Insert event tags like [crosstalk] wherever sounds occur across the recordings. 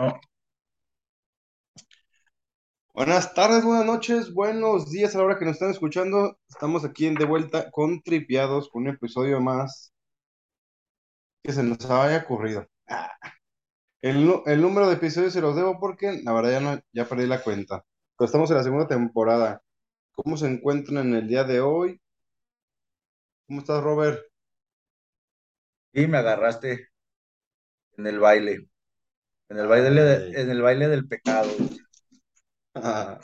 No, Buenas tardes, buenas noches, buenos días a la hora que nos están escuchando. Estamos aquí en de vuelta con Tripiados, con un episodio más que se nos haya ocurrido. Ah, El, número de episodios se los debo porque la verdad ya, no, ya perdí la cuenta. Pero estamos en la segunda temporada. ¿Cómo se encuentran en el día de hoy? ¿Cómo estás, Robert? y me agarraste en el baile, en el baile, de- en el baile del pecado. Ah,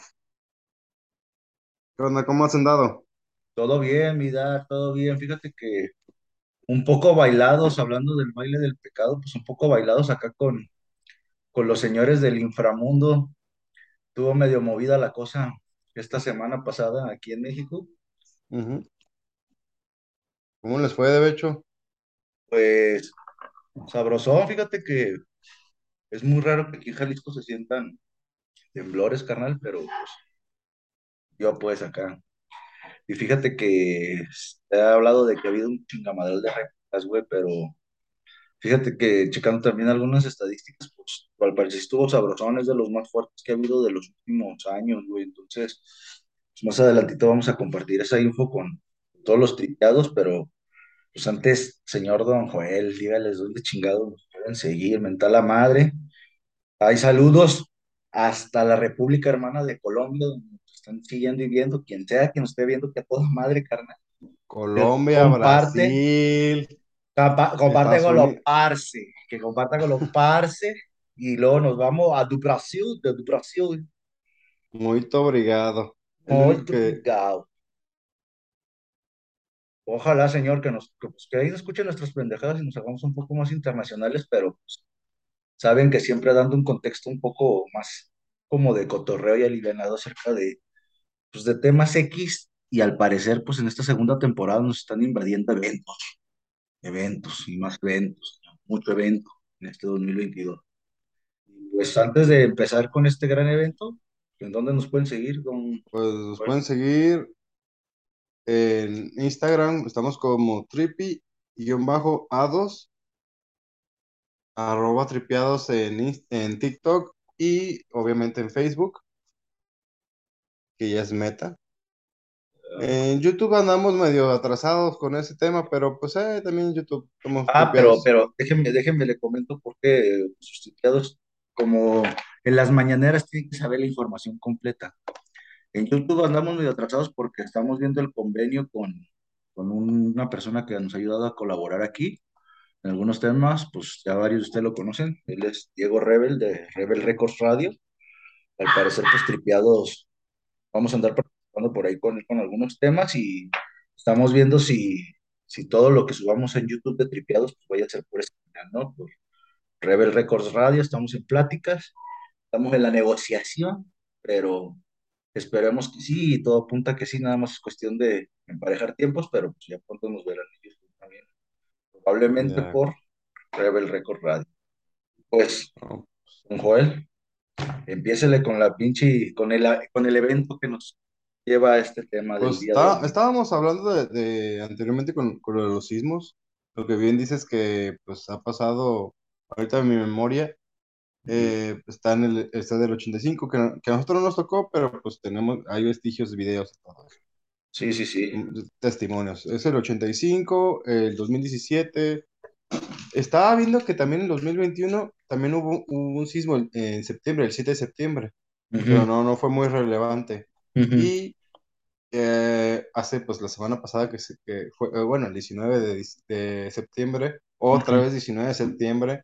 ¿Qué onda? ¿Cómo has andado? Todo bien, mi Dag, todo bien. Fíjate que un poco bailados, hablando del baile del pecado, pues un poco bailados acá con, con los señores del inframundo. Tuvo medio movida la cosa esta semana pasada aquí en México. ¿Cómo les fue, de hecho? Pues sabrosón, fíjate que es muy raro que aquí en Jalisco se sientan temblores, carnal, pero pues yo pues acá. Y fíjate que he hablado de que ha habido un chingamadral de réplicas, güey, pero fíjate que checando también algunas estadísticas, pues al parecer estuvo sabrosón, es de los más fuertes que ha habido de los últimos años, güey. Entonces, pues, más adelantito vamos a compartir esa info con todos los tripeados, pero pues antes, señor Don Joel, dígales dónde chingados pueden seguir, mental la madre. Hay saludos hasta la República Hermana de Colombia, donde nos están siguiendo y viendo, quien sea que nos esté viendo, que a toda madre, carnal. Colombia, comparte, Brasil, capa- comparte con los parce, que comparta con los [laughs] parce, y luego nos vamos a do Brasil, de do Brasil, Muy obrigado. Muy obrigado. Ojalá, señor, que nos, que, pues, que ahí nos escuchen nuestras pendejadas y nos hagamos un poco más internacionales, pero pues, saben que siempre dando un contexto un poco más como de cotorreo y alivianado acerca de, pues, de temas X, y al parecer, pues en esta segunda temporada nos están invadiendo eventos, eventos y más eventos, mucho evento en este 2022. Pues antes de empezar con este gran evento, ¿en dónde nos pueden seguir, don pues, nos pueden seguir en Instagram. Estamos como trippy-a2, arroba tripiados en, en TikTok y obviamente en Facebook, que ya es meta. En YouTube andamos medio atrasados con ese tema, pero pues eh, también en YouTube somos Ah, pero, tripiados. pero déjenme, déjenme le comento porque sus tuiteados, como en las mañaneras, tienen que saber la información completa. En YouTube andamos medio atrasados porque estamos viendo el convenio con, con una persona que nos ha ayudado a colaborar aquí en algunos temas, pues ya varios de ustedes lo conocen. Él es Diego Rebel de Rebel Records Radio. Al parecer, pues tripeados, vamos a andar participando por ahí con él con algunos temas y estamos viendo si, si todo lo que subamos en YouTube de tripeados, pues vaya a ser por ese canal, ¿no? Por Rebel Records Radio, estamos en pláticas, estamos en la negociación, pero esperemos que sí, y todo apunta que sí, nada más es cuestión de emparejar tiempos, pero pues ya pronto nos verán YouTube también, probablemente por Rebel Records Radio. Pues, No, don Joel, empiécele con la pinche, con el, con el evento que nos lleva a este tema del Pues día de está- hoy. estábamos hablando de, de anteriormente con, con lo de los sismos. Lo que bien dices que pues ha pasado ahorita en mi memoria. Eh, está en el está del 85, que, que a nosotros no nos tocó, pero pues tenemos, hay vestigios de videos Sí, sí, sí. mm, testimonios. Es el 85, el 2017. Estaba viendo que también en 2021 también hubo, hubo un sismo en, en septiembre, el 7 de septiembre, pero no, no fue muy relevante. Y eh, hace pues la semana pasada que, se, que fue, eh, bueno, el 19 de, de septiembre, otra ujú. vez 19 de septiembre,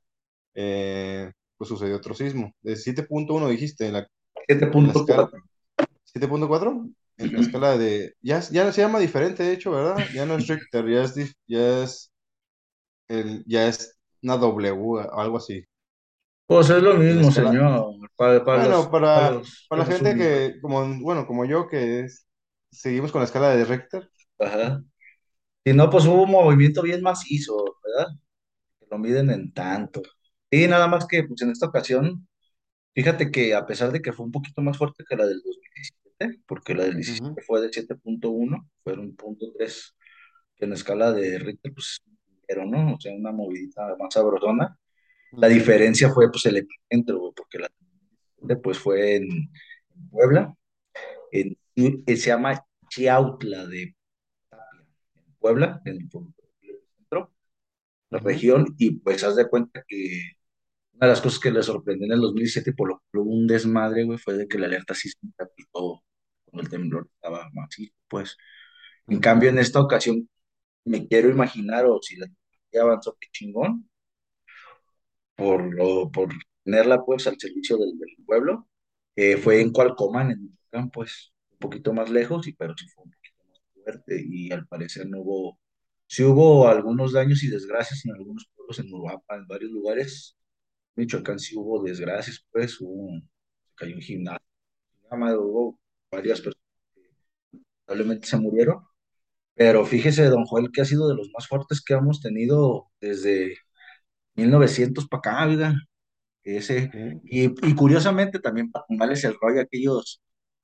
eh, pues sucedió otro sismo. De 7.1 dijiste, en la, en la escala 7.4. 7.4, en la escala de, ya, ya no se llama diferente, de hecho, ¿verdad? Ya no es Richter, ya es, ya es, el, ya es una W, algo así. Pues es lo mismo, escala, señor, para, para bueno, los, para para, los, para para la gente que, como, bueno, como yo, que es- seguimos con la escala de Richter. Ajá. Si no, pues hubo un movimiento bien macizo, ¿verdad? Que lo miden en tanto. Y nada más que, pues en esta ocasión, fíjate que a pesar de que fue un poquito más fuerte que la del 2017, porque la del Ujú. 17 fue de 7.1, fueron punto tres, que en escala de Richter, pues, pero no, o sea, una movidita más sabrosona. La diferencia fue pues el epicentro, porque la pues fue en, en Puebla, en, en- se llama Chiautla de Puebla, en el centro, la región, y pues haz de cuenta que una de las cosas que le sorprendió en el 2017 y por lo que hubo un desmadre, güey, fue de que la alerta sísmica pitó cuando el temblor estaba masivo, pues. En cambio, en esta ocasión, me quiero imaginar, o si la tecnología avanzó, qué chingón, por, lo, por tenerla, pues, al servicio del, del pueblo, eh, fue en Cualcomán, en Michoacán, pues, un poquito más lejos, y pero sí fue un poquito más fuerte, y al parecer no hubo, sí hubo algunos daños y desgracias en algunos pueblos, en Uruapan, en varios lugares, Michoacán sí hubo desgracias, pues, hubo, se cayó un gimnasio, hubo varias personas que probablemente se murieron, pero fíjese, don Joel, que ha sido de los más fuertes que hemos tenido desde 1900 para acá, vida. Ese, y curiosamente también para tumbarles el rollo a aquellos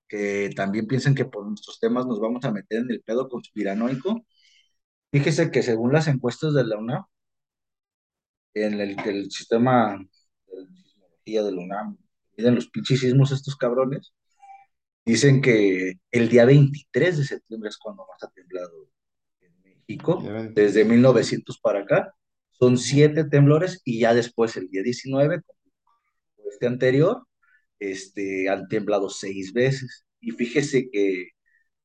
que también piensan que por nuestros temas nos vamos a meter en el pedo conspiranoico. Fíjese que según las encuestas de la UNAM, en el, el sistema de sismología de la UNAM, miden los pinches sismos estos cabrones, dicen que el día 23 de septiembre es cuando más ha temblado en México, desde 1900 para acá. Son siete temblores y ya después el día 19, como este anterior, este, han temblado seis veces. Y fíjese que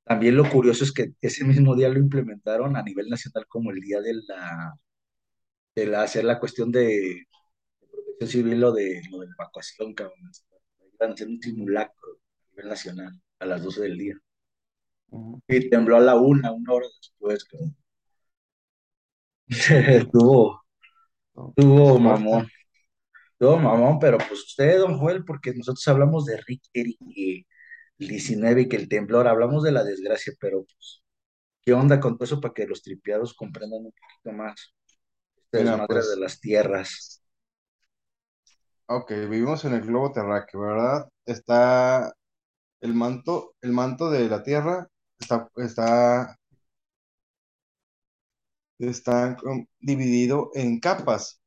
también lo curioso es que ese mismo día lo implementaron a nivel nacional como el día de la, de la hacer la cuestión de, de protección civil o de, lo de evacuación, cabrón. Iban a hacer un simulacro a nivel nacional a las 12 del día. Y tembló a la una, una hora después, cabrón. [laughs] Tuvo, No, pues tuvo fuerte. mamón. Tuvo mamón, pero pues usted, don Joel, porque nosotros hablamos de Richter y el 19 y que el temblor, hablamos de la desgracia, pero pues ¿Qué onda con todo eso para que los tripiados comprendan un poquito más Mira, desmadre de pues, las tierras? Ok, vivimos en el globo terráqueo, ¿verdad? Está el manto, el manto de la Tierra está, está, está dividido en capas.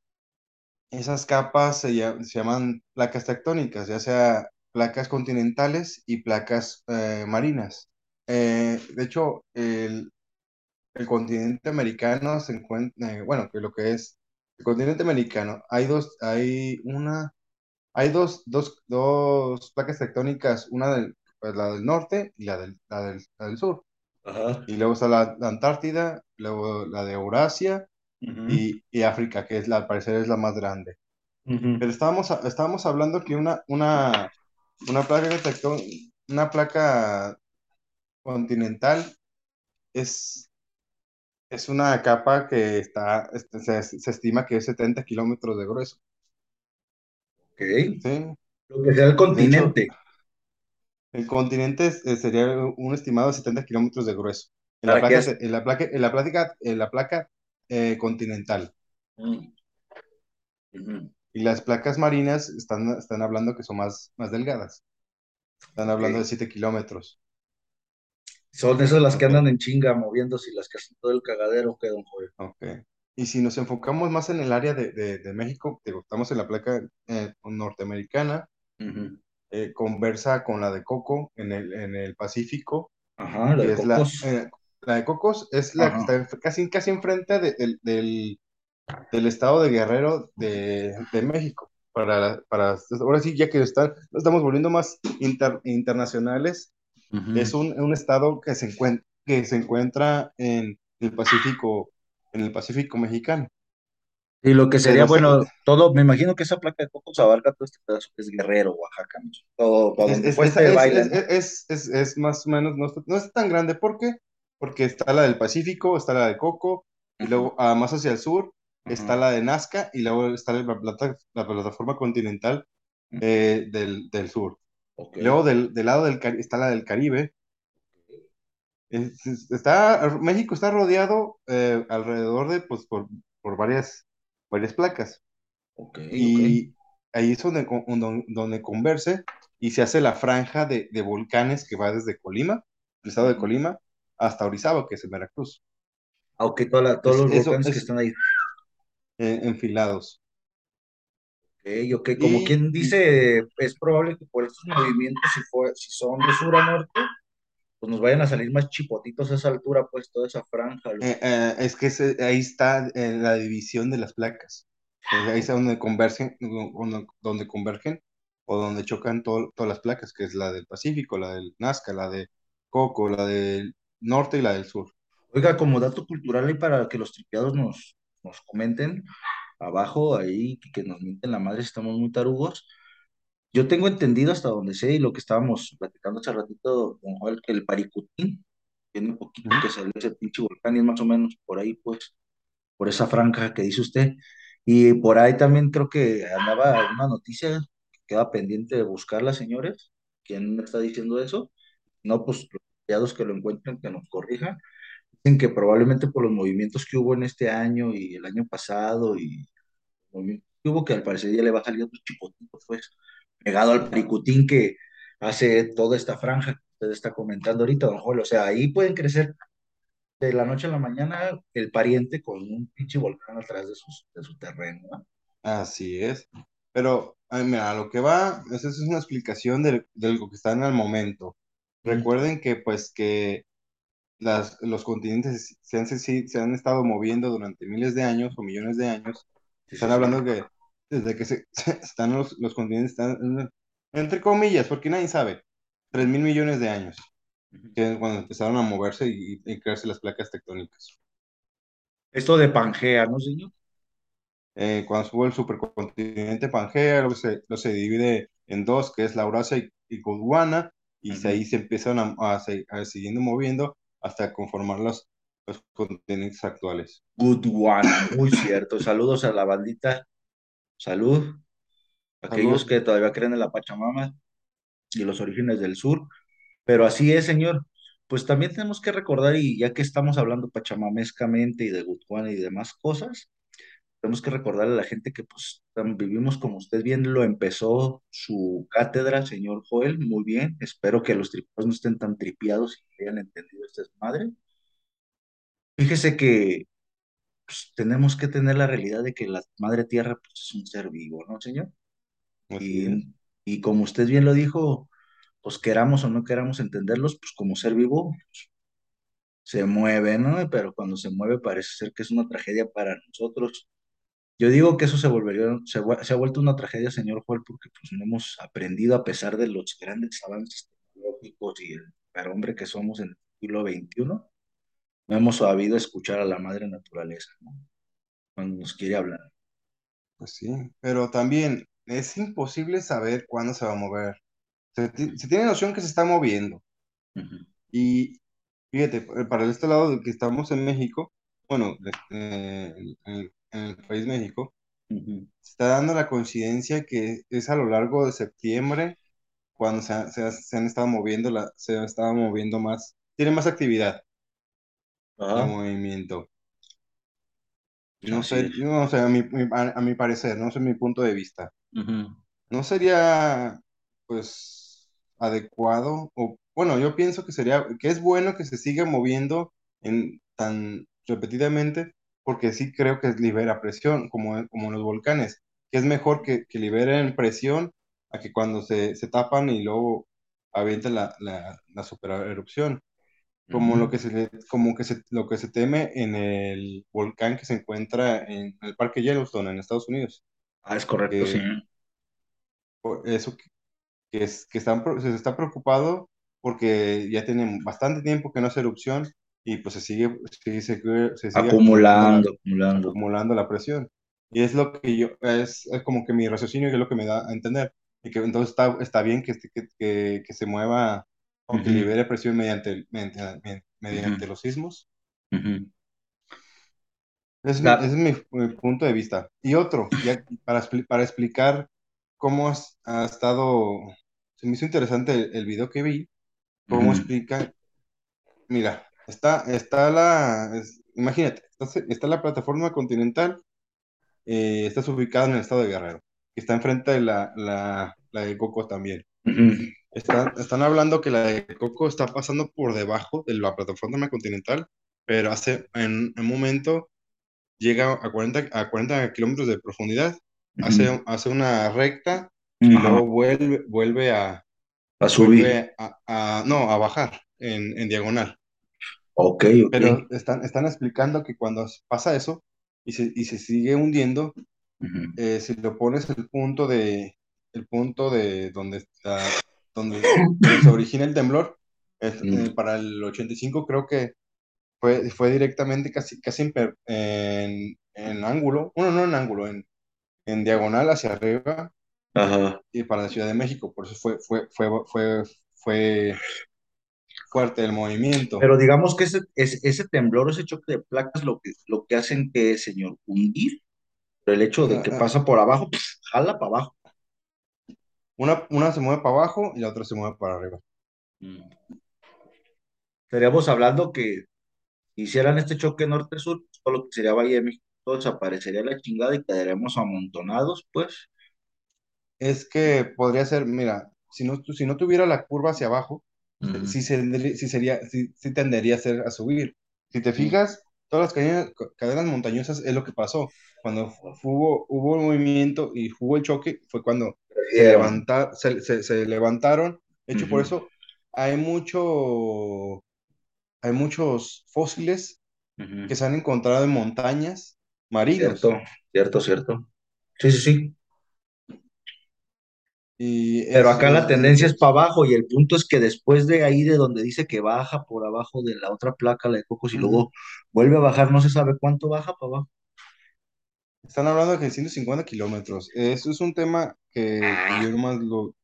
Esas capas se llaman placas tectónicas, ya sea placas continentales y placas eh, marinas. Eh, de hecho, el, el continente americano se encuentra, eh, bueno, que lo que es el continente americano, hay dos, hay una, hay dos, dos, dos placas tectónicas, una del, pues, la del norte y la del, la del, la del sur. Ajá. Y luego está la, la Antártida, luego la de Eurasia y, y África, que es la, al parecer es la más grande. Pero estábamos, estábamos hablando que una, una, una placa tectón- una placa continental es, es una capa que está, este, se, se estima que es 70 kilómetros de grueso. Ok. ¿sí? Lo que sea el hecho, continente. el continente es- eh, sería un estimado de 70 kilómetros de grueso. En la ¿Para qué placa, en la placa, en la placa, en la placa eh, continental. Mm, Y las placas marinas están, están hablando que son más, más delgadas. Están hablando de 7 kilómetros. Son esas las que andan en chinga moviéndose y las que hacen todo el cagadero que don Joel. ok. Y si nos enfocamos más en el área de, de, de México, digo, estamos en la placa eh, norteamericana, Ujú. eh, conversa con la de Coco en el, en el Pacífico, Ajá, la de es la, cocos. eh, la de Cocos, es la que está casi, casi enfrente de- del, del, del estado de Guerrero de, de México. Para, para, ahora sí, ya que están, nos estamos volviendo más inter- internacionales, es Ujú. un, un estado que se encuentra, que se encuentra en el Pacífico, en el Pacífico mexicano. Y lo que sería, Pero bueno, todo, me imagino que esa placa de cocos abarca todo este pedazo que es Guerrero, Oaxaca, todo, todo es, es, es, este es, más o menos, no, no es tan grande. ¿Por qué? Porque está la del Pacífico, está la de Coco, y luego ah, más hacia el sur está la de Nazca, y luego está la, plata- la plataforma continental eh, del, del sur. Luego del, del lado del está la del Caribe. Es- es- está, México está rodeado eh, alrededor de, pues, por, por varias, varias placas. Y ahí es donde, donde, donde converse y se hace la franja de, de volcanes que va desde Colima, el estado de. Colima, hasta Orizaba, que es en Veracruz. Aunque toda la- todos los eso volcanes que es están ahí. eh, enfilados. Ok, ok, como Y quien dice, es probable que por estos movimientos, si, fue, si son de sur a norte, pues nos vayan a salir más chipotitos a esa altura, pues toda esa franja. lo- eh, eh, es que ese- ahí está eh, la división de las placas. Eh, ahí está donde convergen, donde, donde convergen o donde chocan to- todas las placas, que es la del Pacífico, la del Nazca, la de Coco, la del norte y la del sur. Oiga, como dato cultural y para que los tripeados nos, nos comenten abajo ahí, que, que nos mienten la madre estamos muy tarugos. Yo tengo entendido hasta donde sé y lo que estábamos platicando hace ratito con Joel, que el Paricutín tiene un poquito que salió ese pinche volcán y es más o menos por ahí, pues, por esa franja que dice usted. Y por ahí también creo que andaba una noticia que queda pendiente de buscarla, señores. ¿Quién me está diciendo eso? No, pues los tripeados que lo encuentren, que nos corrijan Dicen que probablemente por los movimientos que hubo en este año y el año pasado y que hubo, que al parecer ya le va a salir otro chipotito, pues, pegado al Paricutín que hace toda esta franja que usted está comentando ahorita, don Joel. O sea, ahí pueden crecer de la noche a la mañana el pariente con un pinche volcán atrás de, sus, de su terreno, ¿no? Así es. Pero, ay, mira, lo que va, esa es una explicación de, de lo que está en el momento. Recuerden que, pues, que las, los continentes se han, se, se han estado moviendo durante miles de años o millones de años. Están hablando que desde que [laughs] se, están los, los continentes, están, en- entre comillas, porque nadie sabe, tres mil millones de años, que es cuando empezaron a moverse y, y crearse las placas tectónicas. Esto de Pangea, ¿no, señor? Eh, cuando estuvo el supercontinente Pangea, luego se, luego se divide en dos, que es la Eurasia y, y Gondwana, y ahí se empiezan a, a siguiendo moviendo hasta conformar los, los continentes actuales. Gondwana, muy cierto. Saludos a la bandita. Salud. Aquellos Salud. que todavía creen en la Pachamama y los orígenes del sur. Pero así es, señor. Pues también tenemos que recordar, y ya que estamos hablando pachamamescamente y de Gondwana y demás cosas, tenemos que recordarle a la gente que pues vivimos como usted bien lo empezó su cátedra, señor Joel, muy bien. Espero que los tripados no estén tan tripiados y que hayan entendido esta madre. Fíjese que pues, tenemos que tener la realidad de que la madre tierra pues, es un ser vivo, ¿no, señor? Y, y como usted bien lo dijo, pues queramos o no queramos entenderlos, pues como ser vivo se mueve, ¿no? Pero cuando se mueve parece ser que es una tragedia para nosotros. Yo digo que eso se volvería, se, ha vuelto una tragedia, señor Joel, porque pues no hemos aprendido a pesar de los grandes avances tecnológicos y el hombre que somos en el siglo XXI, no hemos sabido escuchar a la madre naturaleza, ¿no? Cuando nos quiere hablar. Pues sí, pero también es imposible saber cuándo se va a mover. Se, ti- se tiene noción que se está moviendo. Y fíjate, pa- para este lado de que estamos en México, bueno, eh, en, el país México, se está dando la coincidencia que es a lo largo de septiembre cuando se, ha- se ha- se han estado moviendo, la, se ha estado moviendo más, tiene más actividad de movimiento. No así sé, es. no sé, a mi, a, a mi parecer, no sé mi punto de vista. ¿No sería, pues, adecuado? O, bueno, yo pienso que sería, que es bueno que se siga moviendo en, tan repetidamente, porque sí creo que libera presión, como, como los volcanes, que es mejor que, que liberen presión a que cuando se, se tapan y luego avienten la, la, la supererupción, como lo que se, le- como que se, lo que se teme en el volcán que se encuentra en el Parque Yellowstone en Estados Unidos. Ah, es correcto, sí. que por eso que, es, que están, se está preocupado porque ya tienen bastante tiempo que no hace erupción y pues se sigue, se, sigue se sigue acumulando la, Acumulando, acumulando. acumulando la presión. Y es lo que yo, es, es como que mi raciocinio que es lo que me da a entender. Y que entonces está, está bien que, este- que, que, que se mueva o que Ujú, libere presión mediante, mediante, mediante los sismos. ujú. Es mi- es mi, mi punto de vista. Y otro, ya [clears throat] para, para explicar cómo has- ha estado, se me hizo interesante el, el video que vi, cómo explica, mira, está, está la, es- imagínate, está, está la plataforma continental, eh, estás ubicado en el estado de Guerrero, que está enfrente de la, la, la de Coco también. Están, están hablando que la de Coco está pasando por debajo de la plataforma continental, pero hace, en un momento llega a 40, a 40 kilómetros de profundidad hace, hace una recta y Ajá, luego vuelve, vuelve a, a subir. a, a- no, a bajar en, en diagonal. Ok, ok. Pero están, están explicando que cuando pasa eso y se, y se sigue hundiendo, eh, si lo pones el punto de, el punto de donde está, donde, se [laughs] origina el temblor, es- ujú. eh, para el 85 creo que fue, fue directamente casi, casi en, en, en ángulo, bueno, no en ángulo, en, en diagonal hacia arriba Ajá. y para la Ciudad de México, por eso fue, fue, fue, fue, fue fuerte el movimiento. Pero digamos que ese, ese, ese temblor, ese choque de placas, lo que, lo que hacen que, señor, hundir, pero el hecho de Ah, que ah, pasa por abajo, pf, jala para abajo. Una, una se mueve para abajo y la otra se mueve para arriba. Mm. Estaríamos hablando que hicieran este choque norte-sur, pues, todo lo que sería Valle de México, desaparecería la chingada y quedaríamos amontonados, pues. Es que podría ser, mira, si no, si no tuviera la curva hacia abajo, Ujú, sí, se- sí sería, sí, sí tendería a, ser, a subir. Si te fijas, todas las cadenas, cadenas montañosas es lo que pasó. Cuando hubo, hubo el movimiento y hubo el choque, fue cuando se, Perdieron. levanta, se, se- se levantaron. De hecho, por eso hay mucho, hay muchos fósiles que se han encontrado en montañas marinos. Cierto, cierto, cierto. Sí, sí, sí. Y Pero acá la tendencia es para abajo y el punto es que después de ahí de donde dice que baja por abajo de la otra placa, la de Cocos, y luego vuelve a bajar, no se sabe cuánto baja para abajo. Están hablando de que 150 kilómetros. Eso es un tema que, que yo nomás lo...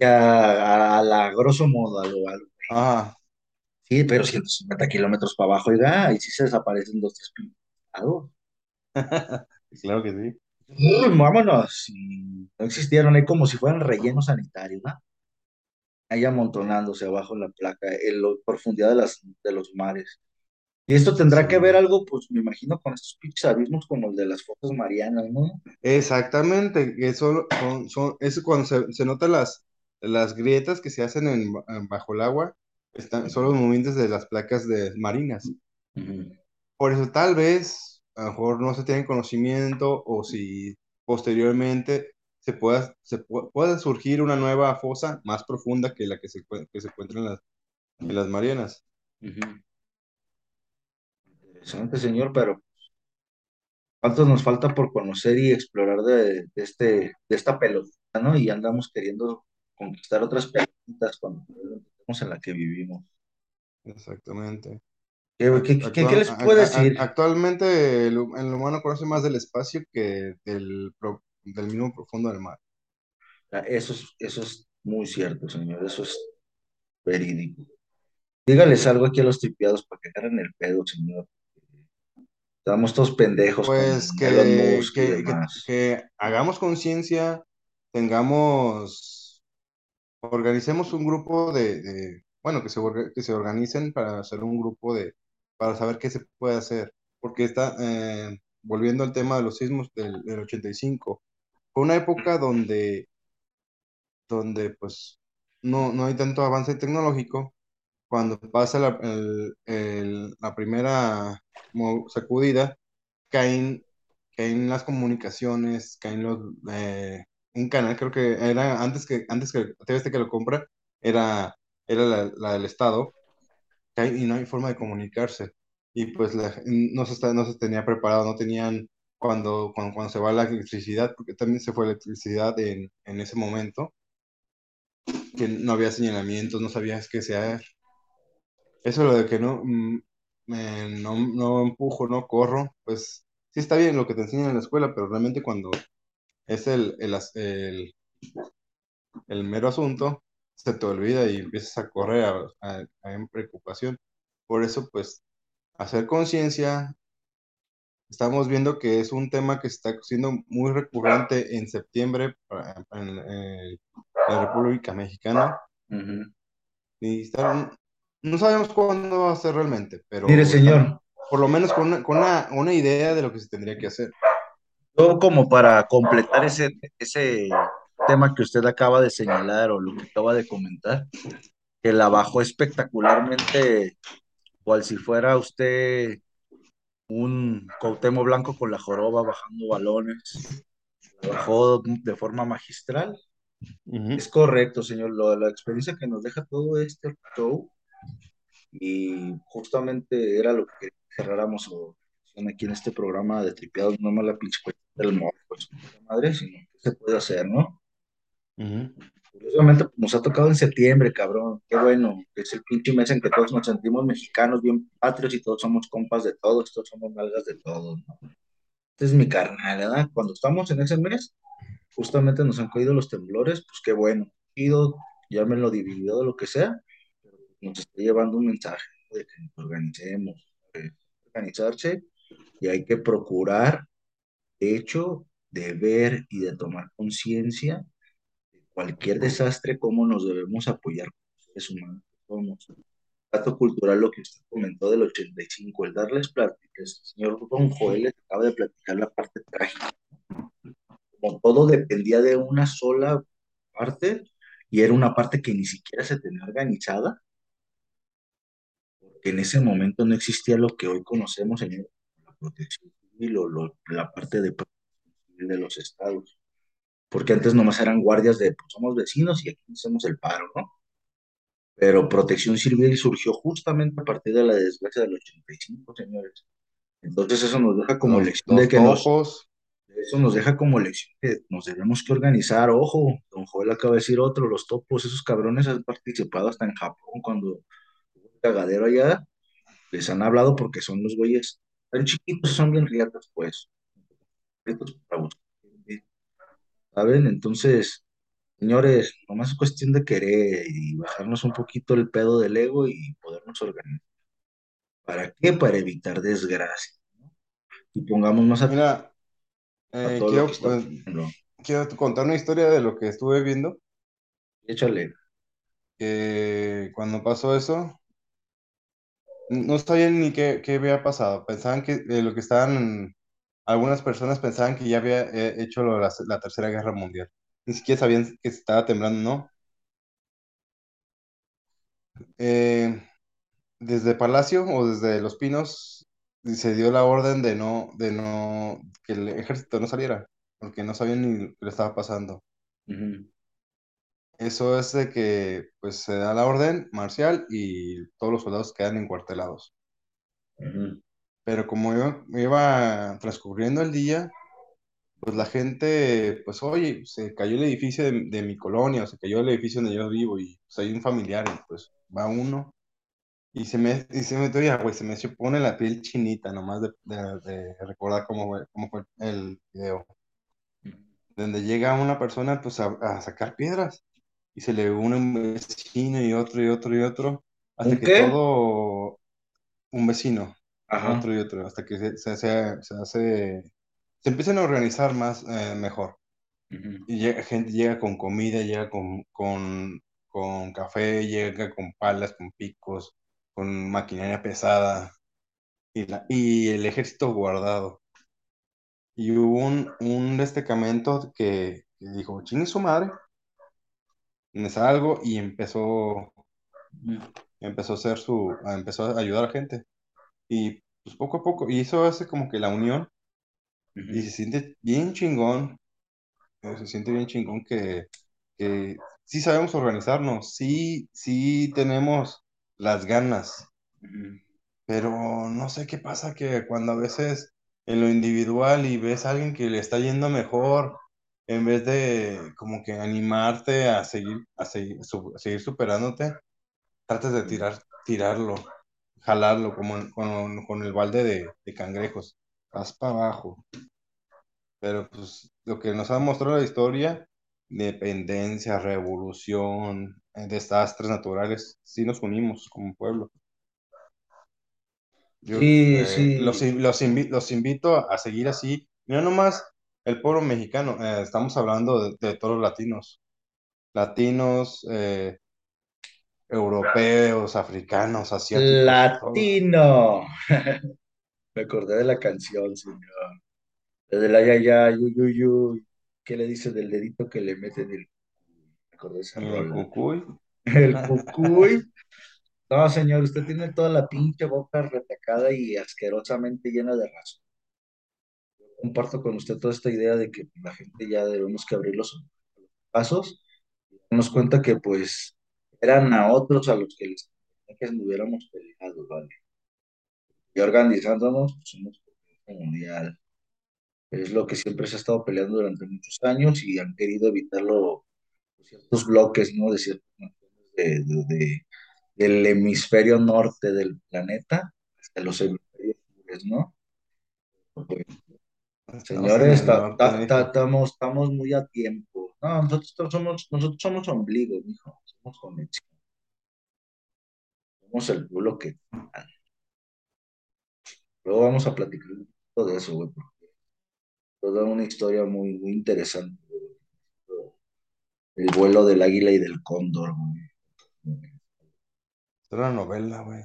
A, la grosso modo, a lo, a lo- Ah, Sí, pero 150 kilómetros para abajo, oiga, y sí se desaparecen dos, tres pintados. [laughs] claro que sí. Uy, vámonos. No existieron ahí como si fueran rellenos sanitarios, ¿no? Ahí amontonándose abajo en la placa, en la profundidad de, las, de los mares. Y esto tendrá que ver algo, pues me imagino, con estos pinches abismos como el de las fosas marianas, ¿no? Exactamente. Eso, son, son- eso cuando se, se notan las, las grietas que se hacen en, en bajo el agua, están, son los movimientos de las placas de, marinas. Por eso tal vez, a lo mejor no se tiene conocimiento o si posteriormente se pueda, se pu- pueda surgir una nueva fosa más profunda que la que se, que se encuentra en las, en las Marianas. ujú. Interesante, señor, pero ¿cuánto nos falta por conocer y explorar de, de este, de esta pelotita, ¿no? Y andamos queriendo conquistar otras pelotitas cuando estamos en la que vivimos. Exactamente. ¿Qué, qué, qué- les puedo decir? actualmente el, hu- el humano conoce más del espacio que del, del mismo profundo del mar. Ah, Eso es, eso es muy cierto, señor, eso es verídico. Dígales algo aquí a los tripiados para que agarren el pedo, señor. Estamos todos pendejos Pues que, Musk que, que, hagamos conciencia, tengamos, organicemos un grupo de, de- bueno, que se, que se organicen para hacer un grupo de, para saber qué se puede hacer. Porque está, eh, volviendo al tema de los sismos del, del 85, fue una época donde, donde pues no, no hay tanto avance tecnológico. Cuando pasa la, el- el- la primera sacudida, caen, caen las comunicaciones, caen los, eh, un canal, creo que era antes que, antes que TV que lo compra, era, era la, la del Estado, y no hay forma de comunicarse. Y pues la- no se, está, no se tenía preparado, no tenían cuando, cuando, cuando se va la electricidad, porque también se fue electricidad en, en ese momento, que no había señalamientos, no sabías qué hacer. Eso lo de que no, mm, me- no, no empujo, no corro, pues sí está bien lo que te enseñan en la escuela, pero realmente cuando es el, el, as- el, el mero asunto, se te olvida y empiezas a correr a, a- a- en preocupación. Por eso, pues, hacer conciencia, estamos viendo que es un tema que está siendo muy recurrente en septiembre para- en, la República Mexicana Ujú. y están, no sabemos cuándo va a ser realmente, Mire, pero señor, están por lo menos con una, con una, una idea de lo que se tendría que hacer. yo como para completar ese, ese tema que usted acaba de señalar o lo que acaba de comentar, que la bajó espectacularmente, cual si fuera usted un Cuauhtémoc Blanco con la joroba bajando balones. trabajó de forma magistral. Es correcto, señor, lo- la experiencia que nos deja todo este show y justamente era lo que cerráramos o aquí en este programa de tripeados, no más la pinche del morro, pues, madre, sino qué se puede hacer, ¿no? ujú, Curiosamente, pues, nos ha tocado en septiembre, cabrón. Qué bueno, que es el pinche mes en que todos nos sentimos mexicanos, bien patrios y todos somos compas de todos, todos somos nalgas de todos, ¿no? Este es mi carnal, ¿verdad? Cuando estamos en ese mes, justamente nos han caído los temblores, pues qué bueno. Ido, llámenlo dividido, lo que sea, nos está llevando un mensaje de que nos organicemos, de organizarse y hay que procurar, de hecho, de ver y de tomar conciencia cualquier desastre, cómo nos debemos apoyar como seres humanos que somos. Dato cultural, lo que usted comentó del 85, el darles pláticas. El señor Don Joel les acaba de platicar la parte trágica. Como todo dependía de una sola parte y era una parte que ni siquiera se tenía organizada, porque en ese momento no existía lo que hoy conocemos, señor, la protección civil o lo- la parte de de los estados. Porque antes nomás eran guardias de, pues somos vecinos y aquí hacemos el paro, ¿no? Pero Protección Civil surgió justamente a partir de la desgracia del 85, señores. Entonces eso nos deja como Los, lección de que nos, topos. eso nos deja como lección que nos debemos que organizar. Ojo, don Joel acaba de decir otro, los topos, esos cabrones han participado hasta en Japón cuando cagadero allá, les han hablado porque son los güeyes, tan chiquitos, son bien riatas, pues. Riatas para buscar, ¿saben? Entonces, señores, nomás es cuestión de querer y bajarnos un poquito el pedo del ego y podernos organizar. ¿Para qué? Para evitar desgracia. Y pongamos más atención Mira, a eh, todo lo que quiero, está pues, quiero contar una historia de lo que estuve viendo, Échale. que cuando pasó eso, no sabían ni qué, qué había pasado. Pensaban que lo que estaban, algunas personas pensaban que ya había eh, hecho lo la, la Tercera Guerra Mundial. Ni siquiera sabían que estaba temblando, ¿no? Eh, desde Palacio o desde Los Pinos se dio la orden de no, de no, que el ejército no saliera, porque no sabían ni lo que estaba pasando. Eso es de que pues se da la orden marcial y todos los soldados quedan encuartelados. Pero como iba, iba transcurriendo el día, pues la gente, pues oye, se cayó el edificio de, de mi colonia, o se cayó el edificio donde yo vivo y pues hay un familiar y pues va uno y se me, y se me, oye, güey, se me pone la piel chinita nomás de, de- de recordar cómo fue, cómo fue el video. Donde llega una persona pues a, a sacar piedras y se le une un vecino y otro y otro y otro, hasta ¿Un que qué? todo, un vecino, Ajá. otro y otro, hasta que se, se, hace- se hace, se empiezan a organizar más, eh, mejor. Y llega, gente llega con comida, llega con, con, con café, llega con palas, con picos, con maquinaria pesada y, la, y el ejército guardado. Y hubo un, un destacamento que, que dijo, chingue su madre, me salgo y empezó, empezó a hacer su, empezó a ayudar a gente. Y pues poco a poco, y eso hace como que la unión, y ujú, se siente bien chingón, eh, se siente bien chingón que, que sí sabemos organizarnos, sí, sí tenemos las ganas, ujú. pero no sé qué pasa que cuando a veces en lo individual y ves a alguien que le está yendo mejor, en vez de como que animarte a seguir, a seguir, su- a seguir superándote, tratas de tirar, tirarlo, jalarlo como en- con, con el balde de, de cangrejos, vas para abajo. Pero pues lo que nos ha mostrado la historia, dependencia, revolución, eh, desastres naturales, sí nos unimos como pueblo. Yo Sí, eh, los, sí. in- los, invi- los invito a seguir así. No nomás el pueblo mexicano, eh, estamos hablando de, de todos los latinos. Latinos, eh, europeos, africanos, asiáticos. Latino. [laughs] Me acordé de la canción, señor. Desde la ya, ya, yu, yu, yu. ¿Qué le dice del dedito que le meten el... Me acordé de esa El cucuy. [laughs] El cucuy. No, señor, usted tiene toda la pinche boca retacada y asquerosamente llena de razón. Comparto con usted toda esta idea de que la gente ya debemos que abrir los pasos y darnos cuenta que pues eran a otros a los que les que estuviéramos peleados, ¿vale? Y organizándonos, pues somos mundial. Es lo que siempre se ha estado peleando durante muchos años y han querido evitarlo pues, ciertos bloques, ¿no? De naciones de, de- de- del hemisferio norte del planeta hasta los hemisferios ¿no? Pues, señores, ta- ta- ta- estamos, estamos muy a tiempo. No, nosotros somos, nosotros somos ombligo, mijo. Somos conexión. Somos el culo que... Luego vamos a platicar un poquito de eso, güey, porque toda una historia muy, muy interesante. güey. El vuelo del águila y del cóndor, güey. Es una novela, güey.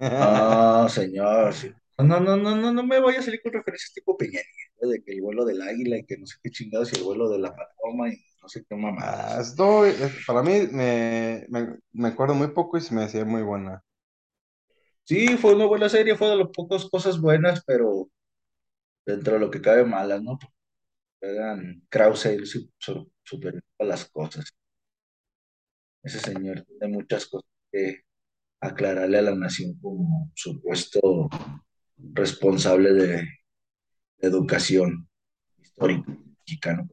Ah, señor, sí. No, no, no, no, no me voy a salir con referencias tipo Peña Nieto, de que el vuelo del águila y que no sé qué chingados y el vuelo de la paloma y no sé qué Ah, mamadas. esto, es- para mí me, me, me acuerdo muy poco y se me hacía muy buena. Sí, fue una buena serie, fue de las pocas cosas buenas, pero dentro de lo que cabe malas, ¿no? Eran Krause él su- su- superó todas las cosas. Ese señor tiene muchas cosas que aclararle a la nación como supuesto responsable de educación histórica mexicano,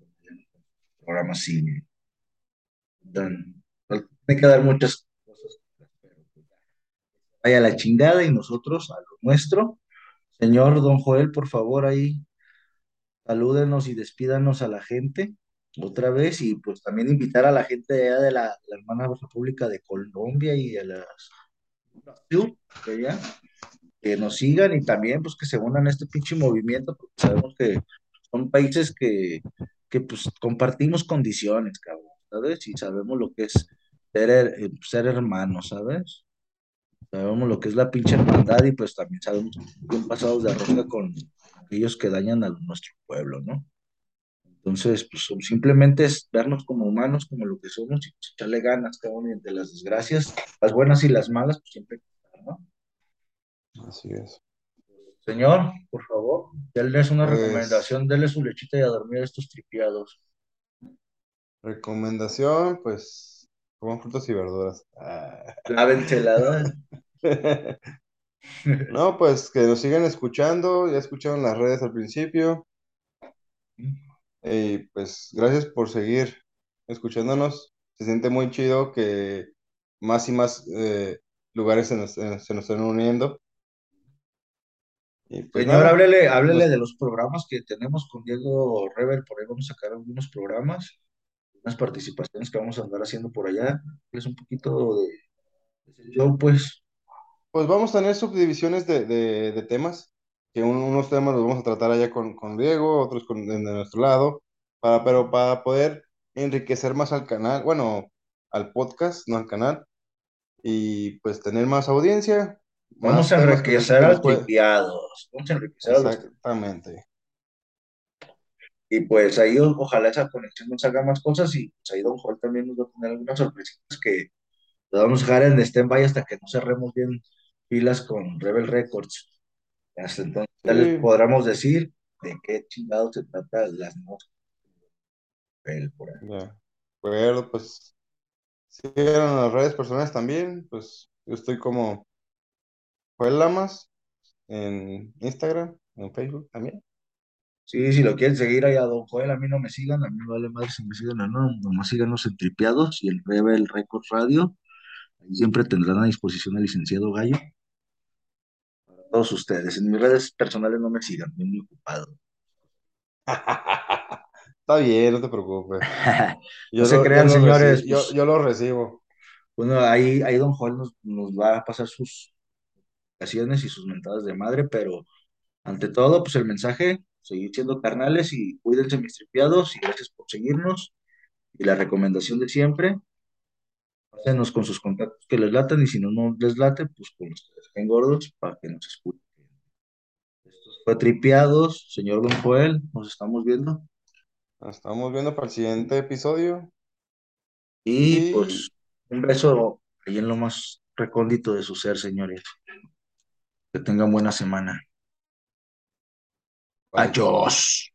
programa cine. Que dar muchas cosas, pero pues, vaya la chingada y nosotros a lo nuestro. Señor Don Joel, por favor, ahí salúdenos y despídanos a la gente otra vez y pues también invitar a la gente de la, hermana República de Colombia y a las de que nos sigan y también pues que se unan a este pinche movimiento, porque sabemos que son países que, que pues compartimos condiciones, cabrón, ¿sabes? Y sabemos lo que es ser, eh, ser hermanos, ¿sabes? Sabemos lo que es la pinche hermandad y pues también sabemos bien pasados de rosca con aquellos que dañan a nuestro pueblo, ¿no? Entonces, pues simplemente es vernos como humanos, como lo que somos y echarle ganas, cabrón, y entre las desgracias, las buenas y las malas, pues siempre, ¿no? Así es. Señor, por favor, denles una Pues, recomendación, denle su lechita y a dormir a estos tripiados. recomendación, pues, coman frutas y verduras. Ah. Lávensela, ¿verdad? [laughs] No, pues que nos sigan escuchando, ya escucharon las redes al principio, y pues gracias por seguir escuchándonos. Se siente muy chido que más y más eh, lugares se nos, eh, se nos están uniendo. Y pues Señor, nada, háblele, háblele nos, de los programas que tenemos con Diego Rebel, por ahí vamos a sacar algunos programas, unas participaciones que vamos a andar haciendo por allá. Es un poquito de, show, pues. pues vamos a tener subdivisiones de, de- de temas, que un- unos temas los vamos a tratar allá con, con Diego, otros con, de nuestro lado, para, pero para poder enriquecer más al canal, bueno, al podcast, no al canal, y pues tener más audiencia, Vamos a enriquecer al puede... tripiados, vamos a enriquecer a los Exactamente. Y pues ahí ojalá esa conexión nos haga más cosas y pues ahí Don Joel también nos va a tener algunas sorpresitas que vamos a dejar en stand-by hasta que no cerremos bien filas con Rebel Records. Hasta entonces ya les Sí, podremos decir de qué chingados se trata las notas Rebel por ahí. ya. Pero pues sigan en las redes personales también, pues yo estoy como Joel Lamas en Instagram, en Facebook también. Sí, si lo quieren seguir ahí a Don Joel, a mí no me sigan, a mí me vale madre si me siguen o no, nomás síganos en Tripiados y el Rebel Records Radio. Ahí siempre tendrán a disposición al licenciado Gallo. Todos ustedes. En mis redes personales no me sigan, estoy muy ocupado. [laughs] Está bien, no te preocupes. [laughs] No Yo se lo, yo crean, señores, yo, pues yo lo recibo. bueno, ahí, ahí Don nos, nos va a pasar sus ocasiones y sus mentadas de madre, pero ante todo, pues el mensaje, seguir siendo carnales y cuídense mis tripiados y gracias por seguirnos. Y la recomendación de siempre, pásenos con sus contactos que les latan y si no, no les late, pues con los que caen gordos para que nos escuchen. Esto fue Tripiados, señor Don Joel, nos estamos viendo. Nos estamos viendo para el siguiente episodio. Y Y pues un beso ahí en lo más recóndito de su ser, señores. Que tengan buena semana. Bye. Adiós.